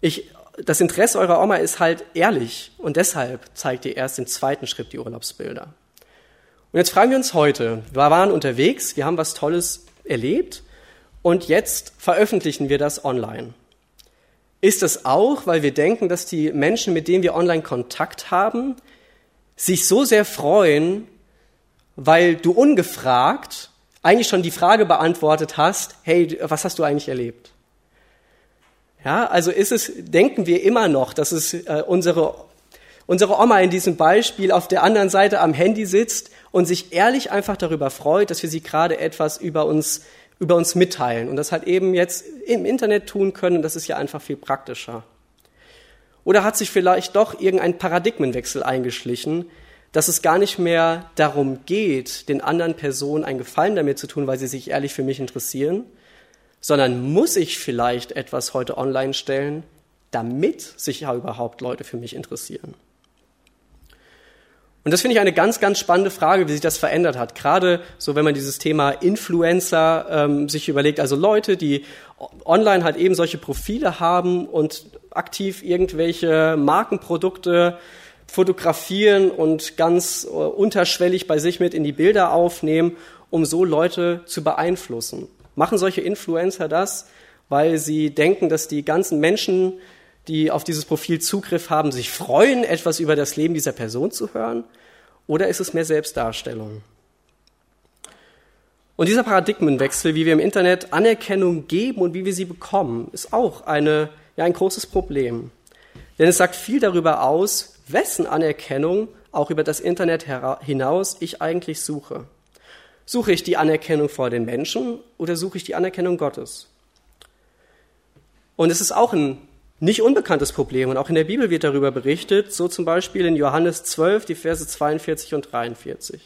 Ich, das Interesse eurer Oma ist halt ehrlich und deshalb zeigt ihr erst im zweiten Schritt die Urlaubsbilder. Und jetzt fragen wir uns heute, wir waren unterwegs, wir haben was Tolles erlebt und jetzt veröffentlichen wir das online. Ist es auch, weil wir denken, dass die Menschen, mit denen wir online Kontakt haben, sich so sehr freuen, weil du ungefragt eigentlich schon die Frage beantwortet hast, hey, was hast du eigentlich erlebt? Ja, also ist es, denken wir immer noch, dass es äh, unsere, unsere Oma in diesem Beispiel auf der anderen Seite am Handy sitzt und sich ehrlich einfach darüber freut, dass wir sie gerade etwas über uns über uns mitteilen und das halt eben jetzt im Internet tun können. Das ist ja einfach viel praktischer. Oder hat sich vielleicht doch irgendein Paradigmenwechsel eingeschlichen, dass es gar nicht mehr darum geht, den anderen Personen einen Gefallen damit zu tun, weil sie sich ehrlich für mich interessieren, sondern muss ich vielleicht etwas heute online stellen, damit sich ja überhaupt Leute für mich interessieren. Und das finde ich eine ganz, ganz spannende Frage, wie sich das verändert hat. Gerade so, wenn man dieses Thema Influencer ähm, sich überlegt, also Leute, die online halt eben solche Profile haben und aktiv irgendwelche Markenprodukte fotografieren und ganz äh, unterschwellig bei sich mit in die Bilder aufnehmen, um so Leute zu beeinflussen. Machen solche Influencer das, weil sie denken, dass die ganzen Menschen die auf dieses Profil Zugriff haben, sich freuen, etwas über das Leben dieser Person zu hören? Oder ist es mehr Selbstdarstellung? Und dieser Paradigmenwechsel, wie wir im Internet Anerkennung geben und wie wir sie bekommen, ist auch eine, ja, ein großes Problem. Denn es sagt viel darüber aus, wessen Anerkennung auch über das Internet hinaus ich eigentlich suche. Suche ich die Anerkennung vor den Menschen oder suche ich die Anerkennung Gottes? Und es ist auch ein nicht unbekanntes Problem. Und auch in der Bibel wird darüber berichtet, so zum Beispiel in Johannes 12, die Verse 42 und 43.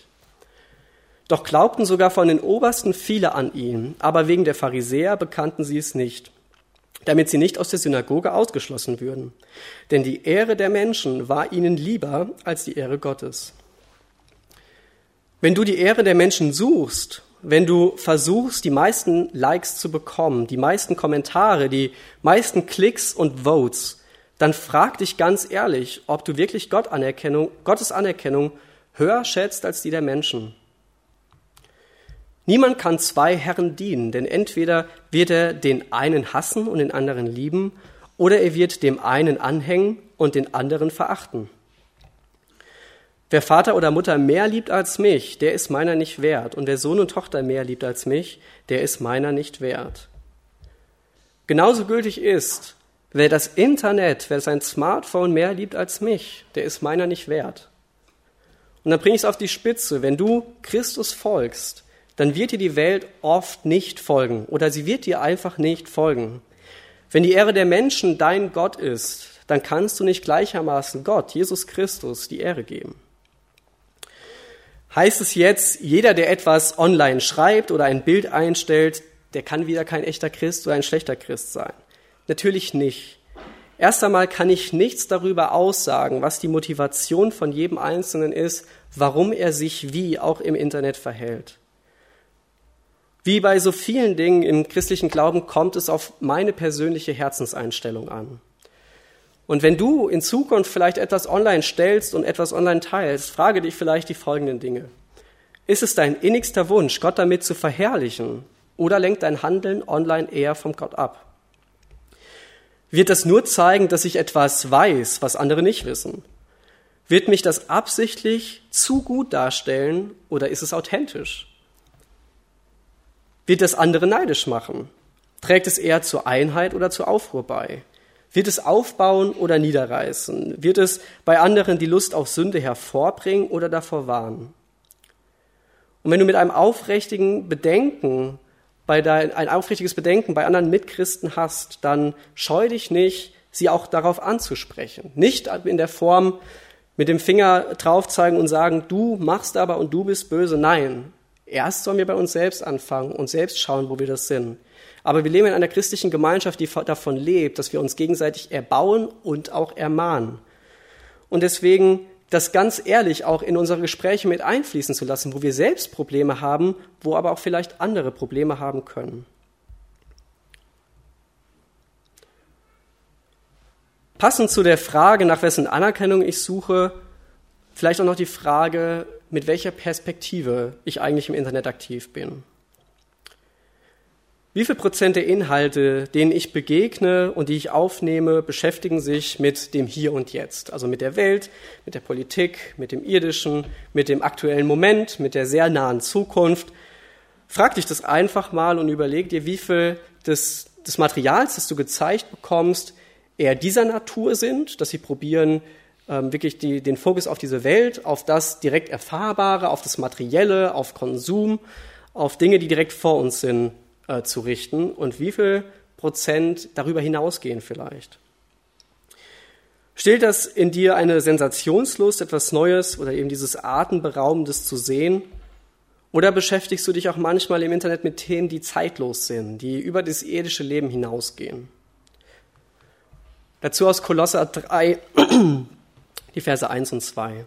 Doch glaubten sogar von den Obersten viele an ihn, aber wegen der Pharisäer bekannten sie es nicht, damit sie nicht aus der Synagoge ausgeschlossen würden. Denn die Ehre der Menschen war ihnen lieber als die Ehre Gottes. Wenn du die Ehre der Menschen suchst wenn du versuchst, die meisten Likes zu bekommen, die meisten Kommentare, die meisten Klicks und Votes, dann frag dich ganz ehrlich, ob du wirklich Gott Anerkennung, Gottes Anerkennung höher schätzt als die der Menschen. Niemand kann zwei Herren dienen, denn entweder wird er den einen hassen und den anderen lieben, oder er wird dem einen anhängen und den anderen verachten. Wer Vater oder Mutter mehr liebt als mich, der ist meiner nicht wert. Und wer Sohn und Tochter mehr liebt als mich, der ist meiner nicht wert. genauso gültig ist, wer das Internet, wer sein Smartphone mehr liebt als mich, der ist meiner nicht wert. Und dann bringe ich es auf die Spitze. Wenn du Christus folgst, dann wird dir die Welt oft nicht folgen oder sie wird dir einfach nicht folgen. Wenn die Ehre der Menschen dein Gott ist, dann kannst du nicht gleichermaßen Gott, Jesus Christus, die Ehre geben. Heißt es jetzt, jeder, der etwas online schreibt oder ein Bild einstellt, der kann wieder kein echter Christ oder ein schlechter Christ sein? Natürlich nicht. Erst einmal kann ich nichts darüber aussagen, was die Motivation von jedem Einzelnen ist, warum er sich wie auch im Internet verhält. Wie bei so vielen Dingen im christlichen Glauben kommt es auf meine persönliche Herzenseinstellung an. Und wenn du in Zukunft vielleicht etwas online stellst und etwas online teilst, frage dich vielleicht die folgenden Dinge. Ist es dein innigster Wunsch, Gott damit zu verherrlichen, oder lenkt dein Handeln online eher vom Gott ab? Wird das nur zeigen, dass ich etwas weiß, was andere nicht wissen? Wird mich das absichtlich zu gut darstellen oder ist es authentisch? Wird das andere neidisch machen? Trägt es eher zur Einheit oder zur Aufruhr bei? Wird es aufbauen oder niederreißen? Wird es bei anderen die Lust auf Sünde hervorbringen oder davor warnen? Und wenn du mit einem aufrichtigen Bedenken bei dein, ein aufrichtiges Bedenken bei anderen Mitchristen hast, dann scheu dich nicht, sie auch darauf anzusprechen. Nicht in der Form mit dem Finger drauf zeigen und sagen, du machst aber und du bist böse. Nein. Erst sollen wir bei uns selbst anfangen und selbst schauen, wo wir das sind. Aber wir leben in einer christlichen Gemeinschaft, die davon lebt, dass wir uns gegenseitig erbauen und auch ermahnen. Und deswegen das ganz ehrlich auch in unsere Gespräche mit einfließen zu lassen, wo wir selbst Probleme haben, wo aber auch vielleicht andere Probleme haben können. Passend zu der Frage, nach wessen Anerkennung ich suche, vielleicht auch noch die Frage, mit welcher Perspektive ich eigentlich im Internet aktiv bin. Wie viel Prozent der Inhalte, denen ich begegne und die ich aufnehme, beschäftigen sich mit dem Hier und Jetzt, also mit der Welt, mit der Politik, mit dem Irdischen, mit dem aktuellen Moment, mit der sehr nahen Zukunft? Frag dich das einfach mal und überleg dir, wie viel des, des Materials, das du gezeigt bekommst, eher dieser Natur sind, dass sie probieren, ähm, wirklich die, den Fokus auf diese Welt, auf das direkt Erfahrbare, auf das Materielle, auf Konsum, auf Dinge, die direkt vor uns sind, äh, zu richten und wie viel Prozent darüber hinausgehen vielleicht. Stillt das in dir eine Sensationslust, etwas Neues oder eben dieses Atemberaubendes zu sehen? Oder beschäftigst du dich auch manchmal im Internet mit Themen, die zeitlos sind, die über das irdische Leben hinausgehen? Dazu aus Kolosser 3, die Verse 1 und 2.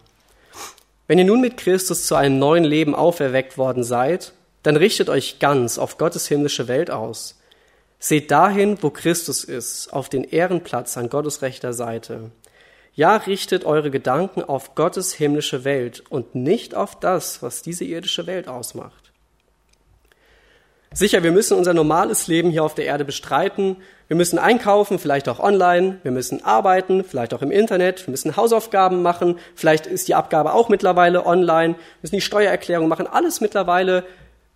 Wenn ihr nun mit Christus zu einem neuen Leben auferweckt worden seid, dann richtet euch ganz auf Gottes himmlische Welt aus. Seht dahin, wo Christus ist, auf den Ehrenplatz an Gottes rechter Seite. Ja, richtet eure Gedanken auf Gottes himmlische Welt und nicht auf das, was diese irdische Welt ausmacht. Sicher, wir müssen unser normales Leben hier auf der Erde bestreiten. Wir müssen einkaufen, vielleicht auch online. Wir müssen arbeiten, vielleicht auch im Internet. Wir müssen Hausaufgaben machen. Vielleicht ist die Abgabe auch mittlerweile online. Wir müssen die Steuererklärung machen. Alles mittlerweile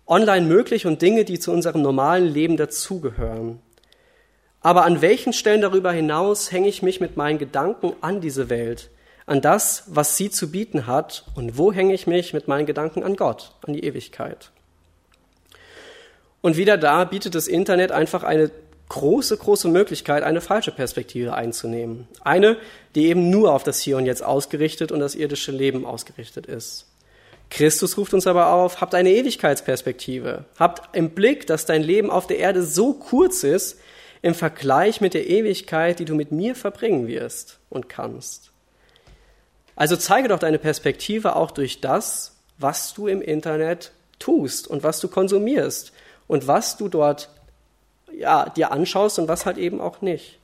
online möglich und Dinge, die zu unserem normalen Leben dazugehören. Aber an welchen Stellen darüber hinaus hänge ich mich mit meinen Gedanken an diese Welt, an das, was sie zu bieten hat, und wo hänge ich mich mit meinen Gedanken an Gott, an die Ewigkeit? Und wieder da bietet das Internet einfach eine große, große Möglichkeit, eine falsche Perspektive einzunehmen. Eine, die eben nur auf das Hier und Jetzt ausgerichtet und das irdische Leben ausgerichtet ist. Christus ruft uns aber auf, habt eine Ewigkeitsperspektive. Habt im Blick, dass dein Leben auf der Erde so kurz ist im Vergleich mit der Ewigkeit, die du mit mir verbringen wirst und kannst. Also zeige doch deine Perspektive auch durch das, was du im Internet tust und was du konsumierst und was du dort ja, dir anschaust und was halt eben auch nicht.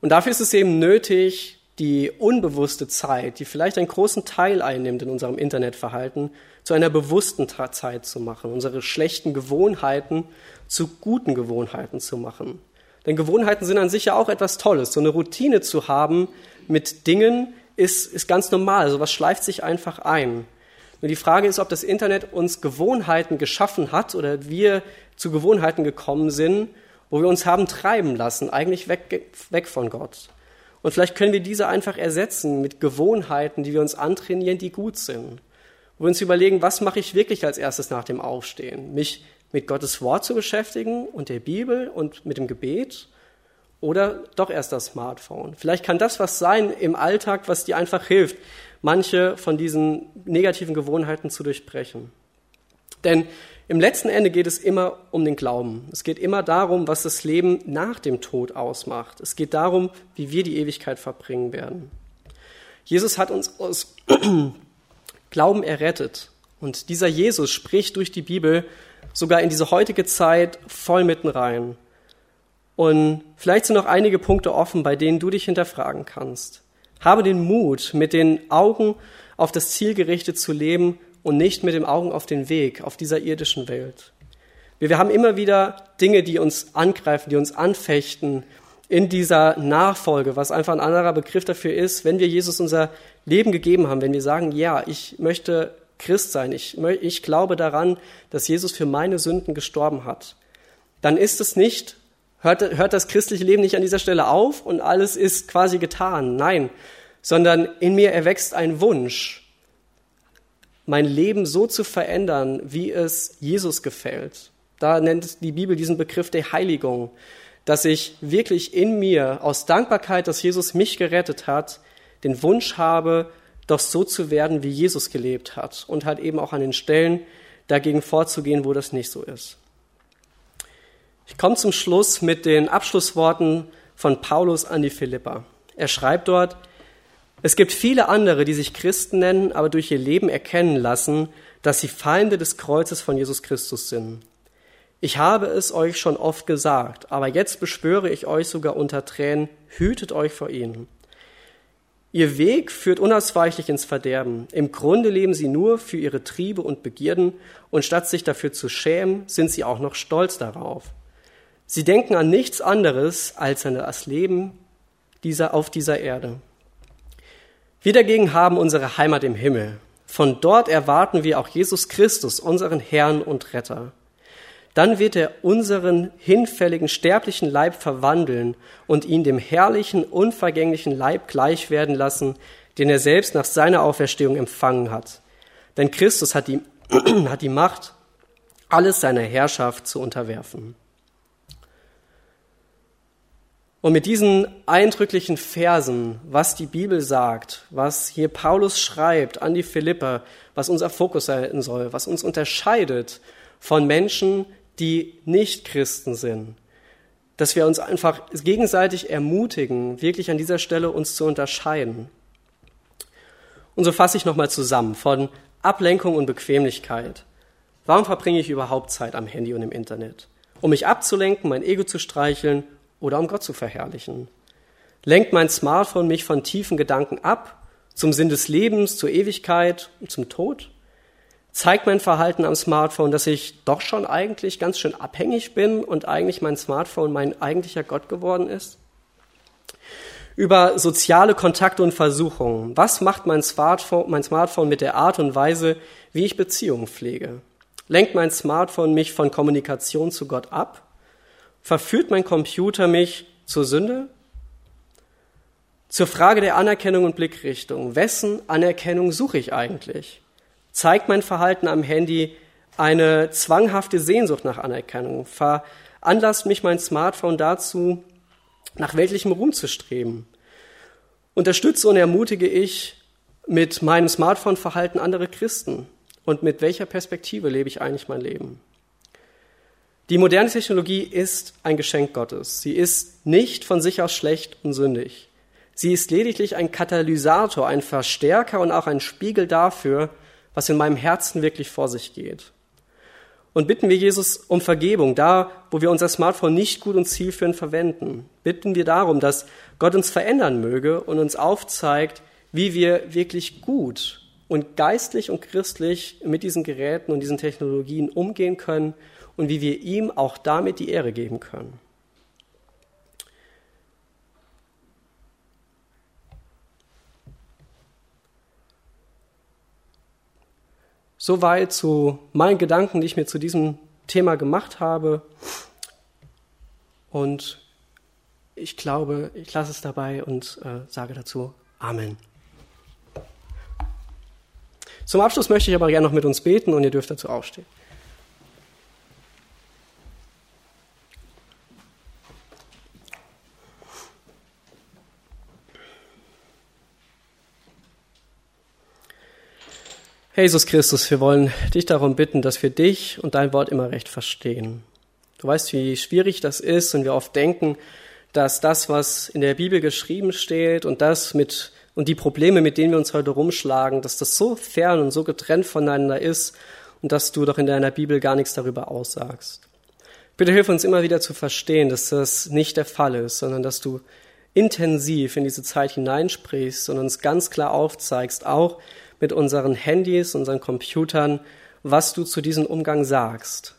Und dafür ist es eben nötig, die unbewusste Zeit, die vielleicht einen großen Teil einnimmt in unserem Internetverhalten, zu einer bewussten Zeit zu machen, unsere schlechten Gewohnheiten zu guten Gewohnheiten zu machen. Denn Gewohnheiten sind an sich ja auch etwas Tolles. So eine Routine zu haben mit Dingen ist, ist ganz normal. Sowas schleift sich einfach ein. Nur die Frage ist, ob das Internet uns Gewohnheiten geschaffen hat oder wir zu Gewohnheiten gekommen sind wo wir uns haben treiben lassen, eigentlich weg, weg von Gott. Und vielleicht können wir diese einfach ersetzen mit Gewohnheiten, die wir uns antrainieren, die gut sind. Wo wir uns überlegen, was mache ich wirklich als erstes nach dem Aufstehen? Mich mit Gottes Wort zu beschäftigen und der Bibel und mit dem Gebet oder doch erst das Smartphone. Vielleicht kann das was sein im Alltag, was dir einfach hilft, manche von diesen negativen Gewohnheiten zu durchbrechen. Denn im letzten Ende geht es immer um den Glauben. Es geht immer darum, was das Leben nach dem Tod ausmacht. Es geht darum, wie wir die Ewigkeit verbringen werden. Jesus hat uns aus Glauben errettet. Und dieser Jesus spricht durch die Bibel sogar in diese heutige Zeit voll mitten rein. Und vielleicht sind noch einige Punkte offen, bei denen du dich hinterfragen kannst. Habe den Mut, mit den Augen auf das Ziel gerichtet zu leben und nicht mit den Augen auf den Weg, auf dieser irdischen Welt. Wir, wir haben immer wieder Dinge, die uns angreifen, die uns anfechten in dieser Nachfolge, was einfach ein anderer Begriff dafür ist, wenn wir Jesus unser Leben gegeben haben, wenn wir sagen, ja, ich möchte Christ sein, ich, ich glaube daran, dass Jesus für meine Sünden gestorben hat, dann ist es nicht, hört, hört das christliche Leben nicht an dieser Stelle auf und alles ist quasi getan. Nein, sondern in mir erwächst ein Wunsch, mein Leben so zu verändern, wie es Jesus gefällt. Da nennt die Bibel diesen Begriff der Heiligung, dass ich wirklich in mir aus Dankbarkeit, dass Jesus mich gerettet hat, den Wunsch habe, doch so zu werden, wie Jesus gelebt hat und halt eben auch an den Stellen dagegen vorzugehen, wo das nicht so ist. Ich komme zum Schluss mit den Abschlussworten von Paulus an die Philippa. Er schreibt dort, es gibt viele andere, die sich Christen nennen, aber durch ihr Leben erkennen lassen, dass sie Feinde des Kreuzes von Jesus Christus sind. Ich habe es euch schon oft gesagt, aber jetzt beschwöre ich euch sogar unter Tränen, hütet euch vor ihnen. Ihr Weg führt unausweichlich ins Verderben. Im Grunde leben sie nur für ihre Triebe und Begierden, und statt sich dafür zu schämen, sind sie auch noch stolz darauf. Sie denken an nichts anderes als an das Leben dieser, auf dieser Erde. Wir dagegen haben unsere Heimat im Himmel. Von dort erwarten wir auch Jesus Christus, unseren Herrn und Retter. Dann wird er unseren hinfälligen sterblichen Leib verwandeln und ihn dem herrlichen, unvergänglichen Leib gleich werden lassen, den er selbst nach seiner Auferstehung empfangen hat. Denn Christus hat die, hat die Macht, alles seiner Herrschaft zu unterwerfen. Und mit diesen eindrücklichen Versen, was die Bibel sagt, was hier Paulus schreibt an die Philipper, was unser Fokus sein soll, was uns unterscheidet von Menschen, die nicht Christen sind, dass wir uns einfach gegenseitig ermutigen, wirklich an dieser Stelle uns zu unterscheiden. Und so fasse ich nochmal zusammen von Ablenkung und Bequemlichkeit. Warum verbringe ich überhaupt Zeit am Handy und im Internet? Um mich abzulenken, mein Ego zu streicheln oder um Gott zu verherrlichen? Lenkt mein Smartphone mich von tiefen Gedanken ab, zum Sinn des Lebens, zur Ewigkeit und zum Tod? Zeigt mein Verhalten am Smartphone, dass ich doch schon eigentlich ganz schön abhängig bin und eigentlich mein Smartphone mein eigentlicher Gott geworden ist? Über soziale Kontakte und Versuchungen. Was macht mein Smartphone, mein Smartphone mit der Art und Weise, wie ich Beziehungen pflege? Lenkt mein Smartphone mich von Kommunikation zu Gott ab? Verführt mein Computer mich zur Sünde? Zur Frage der Anerkennung und Blickrichtung. Wessen Anerkennung suche ich eigentlich? Zeigt mein Verhalten am Handy eine zwanghafte Sehnsucht nach Anerkennung? Veranlasst mich mein Smartphone dazu, nach weltlichem Ruhm zu streben? Unterstütze und ermutige ich mit meinem Smartphone-Verhalten andere Christen? Und mit welcher Perspektive lebe ich eigentlich mein Leben? Die moderne Technologie ist ein Geschenk Gottes. Sie ist nicht von sich aus schlecht und sündig. Sie ist lediglich ein Katalysator, ein Verstärker und auch ein Spiegel dafür, was in meinem Herzen wirklich vor sich geht. Und bitten wir Jesus um Vergebung, da wo wir unser Smartphone nicht gut und zielführend verwenden. Bitten wir darum, dass Gott uns verändern möge und uns aufzeigt, wie wir wirklich gut und geistlich und christlich mit diesen Geräten und diesen Technologien umgehen können und wie wir ihm auch damit die Ehre geben können. Soweit zu meinen Gedanken, die ich mir zu diesem Thema gemacht habe. Und ich glaube, ich lasse es dabei und äh, sage dazu Amen. Zum Abschluss möchte ich aber gerne noch mit uns beten und ihr dürft dazu aufstehen. Jesus Christus, wir wollen dich darum bitten, dass wir dich und dein Wort immer recht verstehen. Du weißt, wie schwierig das ist und wir oft denken, dass das, was in der Bibel geschrieben steht und das mit und die Probleme, mit denen wir uns heute rumschlagen, dass das so fern und so getrennt voneinander ist und dass du doch in deiner Bibel gar nichts darüber aussagst. Bitte hilf uns immer wieder zu verstehen, dass das nicht der Fall ist, sondern dass du intensiv in diese Zeit hineinsprichst und uns ganz klar aufzeigst, auch mit unseren Handys, unseren Computern, was du zu diesem Umgang sagst.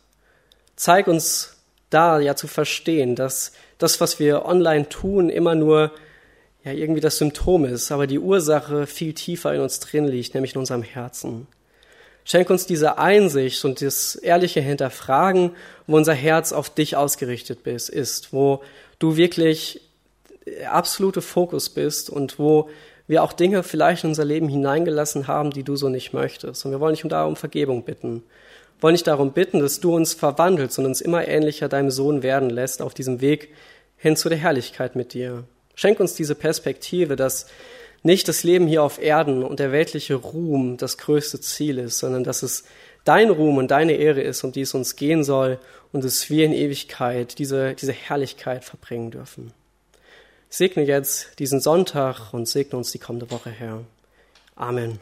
Zeig uns da ja zu verstehen, dass das, was wir online tun, immer nur ja irgendwie das Symptom ist, aber die Ursache viel tiefer in uns drin liegt, nämlich in unserem Herzen. Schenk uns diese Einsicht und das ehrliche Hinterfragen, wo unser Herz auf dich ausgerichtet ist, wo du wirklich absolute Fokus bist und wo wir auch Dinge vielleicht in unser Leben hineingelassen haben, die du so nicht möchtest. Und wir wollen dich um darum Vergebung bitten. Wir wollen dich darum bitten, dass du uns verwandelst und uns immer ähnlicher deinem Sohn werden lässt auf diesem Weg hin zu der Herrlichkeit mit dir. Schenk uns diese Perspektive, dass nicht das Leben hier auf Erden und der weltliche Ruhm das größte Ziel ist, sondern dass es dein Ruhm und deine Ehre ist, um die es uns gehen soll und dass wir in Ewigkeit diese, diese Herrlichkeit verbringen dürfen. Segne jetzt diesen Sonntag und segne uns die kommende Woche, Herr. Amen.